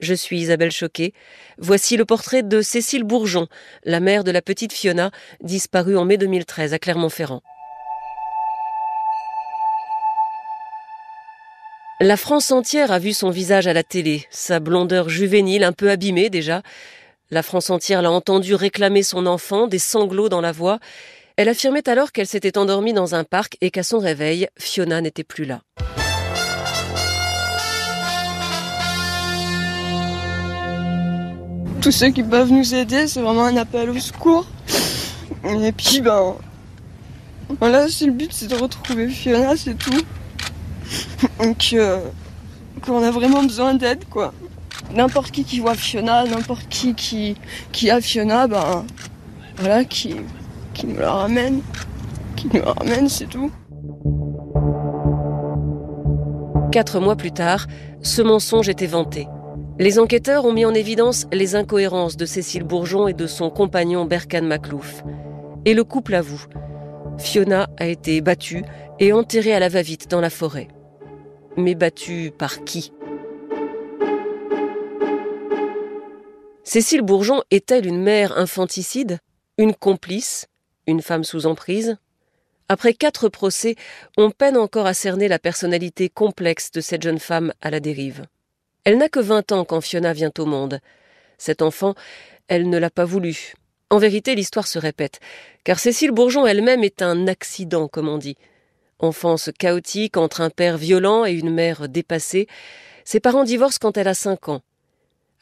Je suis Isabelle Choquet. Voici le portrait de Cécile Bourgeon, la mère de la petite Fiona, disparue en mai 2013 à Clermont-Ferrand. La France entière a vu son visage à la télé, sa blondeur juvénile un peu abîmée déjà. La France entière l'a entendu réclamer son enfant, des sanglots dans la voix. Elle affirmait alors qu'elle s'était endormie dans un parc et qu'à son réveil, Fiona n'était plus là. Tous ceux qui peuvent nous aider, c'est vraiment un appel au secours. Et puis ben voilà, c'est le but, c'est de retrouver Fiona, c'est tout. Donc euh, qu'on a vraiment besoin d'aide quoi. N'importe qui qui voit Fiona, n'importe qui, qui qui a Fiona, ben voilà, qui qui nous la ramène, qui nous la ramène, c'est tout. Quatre mois plus tard, ce mensonge était vanté. Les enquêteurs ont mis en évidence les incohérences de Cécile Bourgeon et de son compagnon Berkan Maclouf. Et le couple avoue. Fiona a été battue et enterrée à la va-vite dans la forêt. Mais battue par qui? Cécile Bourgeon est-elle une mère infanticide Une complice Une femme sous emprise? Après quatre procès, on peine encore à cerner la personnalité complexe de cette jeune femme à la dérive. Elle n'a que vingt ans quand Fiona vient au monde. Cet enfant, elle ne l'a pas voulu. En vérité, l'histoire se répète, car Cécile Bourgeon elle-même est un accident, comme on dit. Enfance chaotique entre un père violent et une mère dépassée, ses parents divorcent quand elle a cinq ans.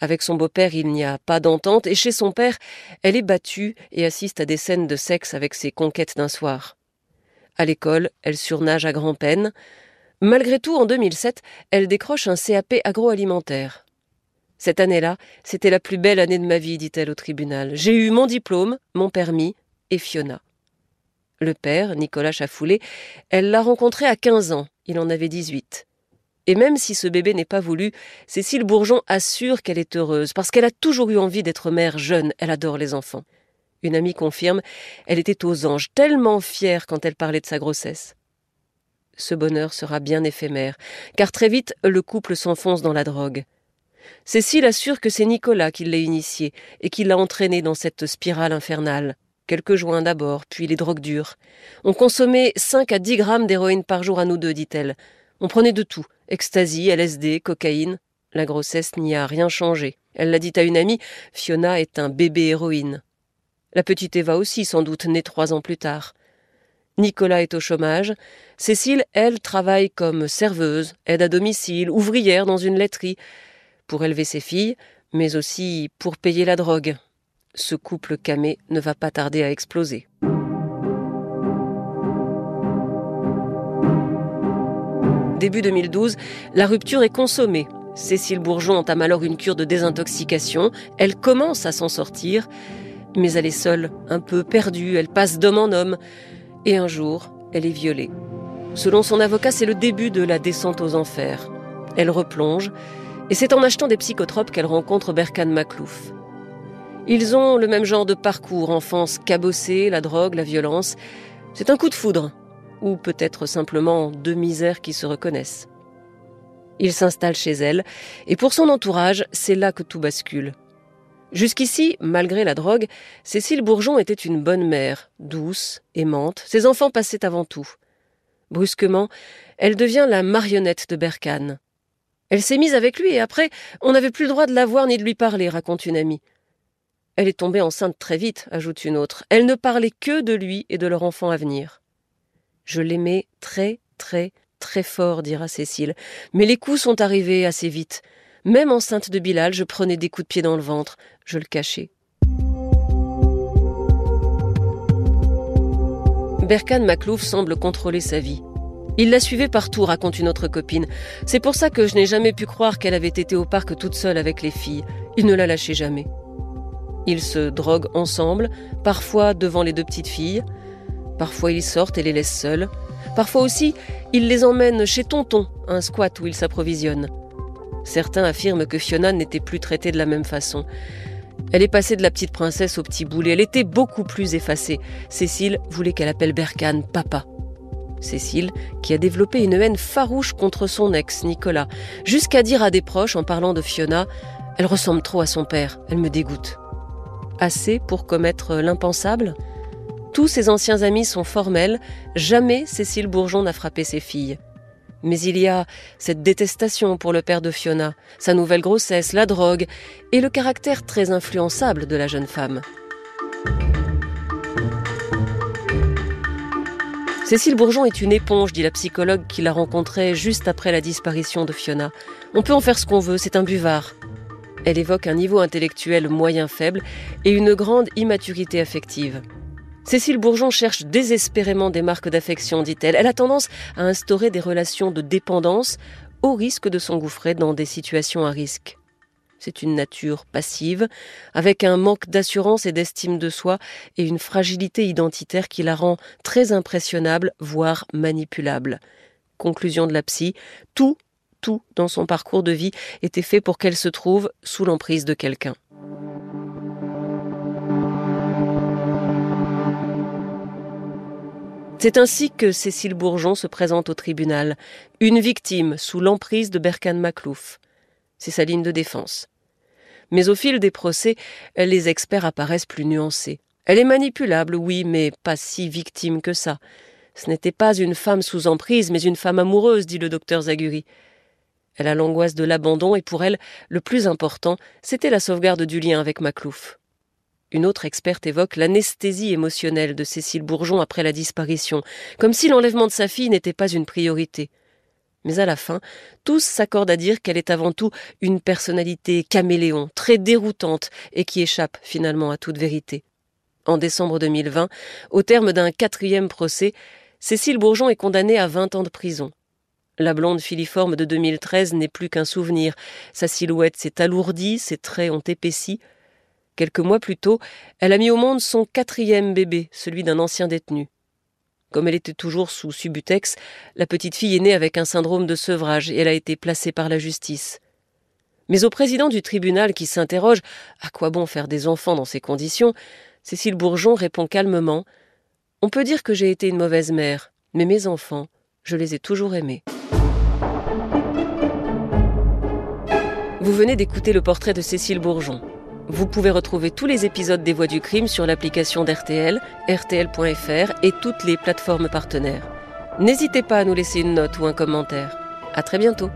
Avec son beau-père, il n'y a pas d'entente, et chez son père, elle est battue et assiste à des scènes de sexe avec ses conquêtes d'un soir. À l'école, elle surnage à grand-peine. Malgré tout, en 2007, elle décroche un CAP agroalimentaire. Cette année-là, c'était la plus belle année de ma vie, dit-elle au tribunal. J'ai eu mon diplôme, mon permis et Fiona. Le père, Nicolas Chafoulé, elle l'a rencontré à 15 ans, il en avait 18. Et même si ce bébé n'est pas voulu, Cécile Bourgeon assure qu'elle est heureuse, parce qu'elle a toujours eu envie d'être mère jeune, elle adore les enfants. Une amie confirme, elle était aux anges, tellement fière quand elle parlait de sa grossesse ce bonheur sera bien éphémère, car très vite le couple s'enfonce dans la drogue. Cécile assure que c'est Nicolas qui l'a initié et qui l'a entraîné dans cette spirale infernale. Quelques joints d'abord, puis les drogues dures. On consommait cinq à dix grammes d'héroïne par jour à nous deux, dit-elle. On prenait de tout ecstasy, LSD, cocaïne. La grossesse n'y a rien changé. Elle l'a dit à une amie Fiona est un bébé héroïne. La petite Eva aussi, sans doute, née trois ans plus tard. Nicolas est au chômage. Cécile, elle, travaille comme serveuse, aide à domicile, ouvrière dans une laiterie, pour élever ses filles, mais aussi pour payer la drogue. Ce couple camé ne va pas tarder à exploser. Début 2012, la rupture est consommée. Cécile Bourgeon entame alors une cure de désintoxication. Elle commence à s'en sortir, mais elle est seule, un peu perdue. Elle passe d'homme en homme et un jour, elle est violée. Selon son avocat, c'est le début de la descente aux enfers. Elle replonge, et c'est en achetant des psychotropes qu'elle rencontre Berkan Maklouf. Ils ont le même genre de parcours, enfance cabossée, la drogue, la violence. C'est un coup de foudre, ou peut-être simplement deux misères qui se reconnaissent. Il s'installe chez elle, et pour son entourage, c'est là que tout bascule. Jusqu'ici, malgré la drogue, Cécile Bourgeon était une bonne mère, douce, aimante, ses enfants passaient avant tout. Brusquement, elle devient la marionnette de Berkane. Elle s'est mise avec lui et après, on n'avait plus le droit de la voir ni de lui parler, raconte une amie. Elle est tombée enceinte très vite, ajoute une autre. Elle ne parlait que de lui et de leur enfant à venir. Je l'aimais très, très, très fort, dira Cécile, mais les coups sont arrivés assez vite. Même enceinte de Bilal, je prenais des coups de pied dans le ventre, je le cachais. Berkan Maklouf semble contrôler sa vie. Il la suivait partout, raconte une autre copine. C'est pour ça que je n'ai jamais pu croire qu'elle avait été au parc toute seule avec les filles. Il ne la lâchait jamais. Ils se droguent ensemble, parfois devant les deux petites filles. Parfois ils sortent et les laissent seuls. Parfois aussi, ils les emmènent chez Tonton, un squat où ils s'approvisionnent. Certains affirment que Fiona n'était plus traitée de la même façon. Elle est passée de la petite princesse au petit boulet. Elle était beaucoup plus effacée. Cécile voulait qu'elle appelle Berkane papa. Cécile, qui a développé une haine farouche contre son ex, Nicolas, jusqu'à dire à des proches en parlant de Fiona Elle ressemble trop à son père, elle me dégoûte. Assez pour commettre l'impensable? Tous ses anciens amis sont formels, jamais Cécile Bourgeon n'a frappé ses filles. Mais il y a cette détestation pour le père de Fiona, sa nouvelle grossesse, la drogue et le caractère très influençable de la jeune femme. Cécile Bourgeon est une éponge, dit la psychologue qui l'a rencontrée juste après la disparition de Fiona. On peut en faire ce qu'on veut, c'est un buvard. Elle évoque un niveau intellectuel moyen faible et une grande immaturité affective. Cécile Bourgeon cherche désespérément des marques d'affection, dit-elle. Elle a tendance à instaurer des relations de dépendance au risque de s'engouffrer dans des situations à risque. C'est une nature passive, avec un manque d'assurance et d'estime de soi et une fragilité identitaire qui la rend très impressionnable, voire manipulable. Conclusion de la psy, tout, tout dans son parcours de vie était fait pour qu'elle se trouve sous l'emprise de quelqu'un. C'est ainsi que Cécile Bourgeon se présente au tribunal, une victime sous l'emprise de Berkane Maclouf. C'est sa ligne de défense. Mais au fil des procès, les experts apparaissent plus nuancés. Elle est manipulable, oui, mais pas si victime que ça. Ce n'était pas une femme sous emprise, mais une femme amoureuse, dit le docteur Zaguri. Elle a l'angoisse de l'abandon et pour elle, le plus important, c'était la sauvegarde du lien avec Maclouf. Une autre experte évoque l'anesthésie émotionnelle de Cécile Bourgeon après la disparition, comme si l'enlèvement de sa fille n'était pas une priorité. Mais à la fin, tous s'accordent à dire qu'elle est avant tout une personnalité caméléon, très déroutante et qui échappe finalement à toute vérité. En décembre 2020, au terme d'un quatrième procès, Cécile Bourgeon est condamnée à 20 ans de prison. La blonde filiforme de 2013 n'est plus qu'un souvenir. Sa silhouette s'est alourdie, ses traits ont épaissi, Quelques mois plus tôt, elle a mis au monde son quatrième bébé, celui d'un ancien détenu. Comme elle était toujours sous Subutex, la petite fille est née avec un syndrome de sevrage et elle a été placée par la justice. Mais au président du tribunal qui s'interroge à quoi bon faire des enfants dans ces conditions, Cécile Bourgeon répond calmement On peut dire que j'ai été une mauvaise mère, mais mes enfants, je les ai toujours aimés. Vous venez d'écouter le portrait de Cécile Bourgeon. Vous pouvez retrouver tous les épisodes des Voix du crime sur l'application d'RTL, rtl.fr et toutes les plateformes partenaires. N'hésitez pas à nous laisser une note ou un commentaire. À très bientôt.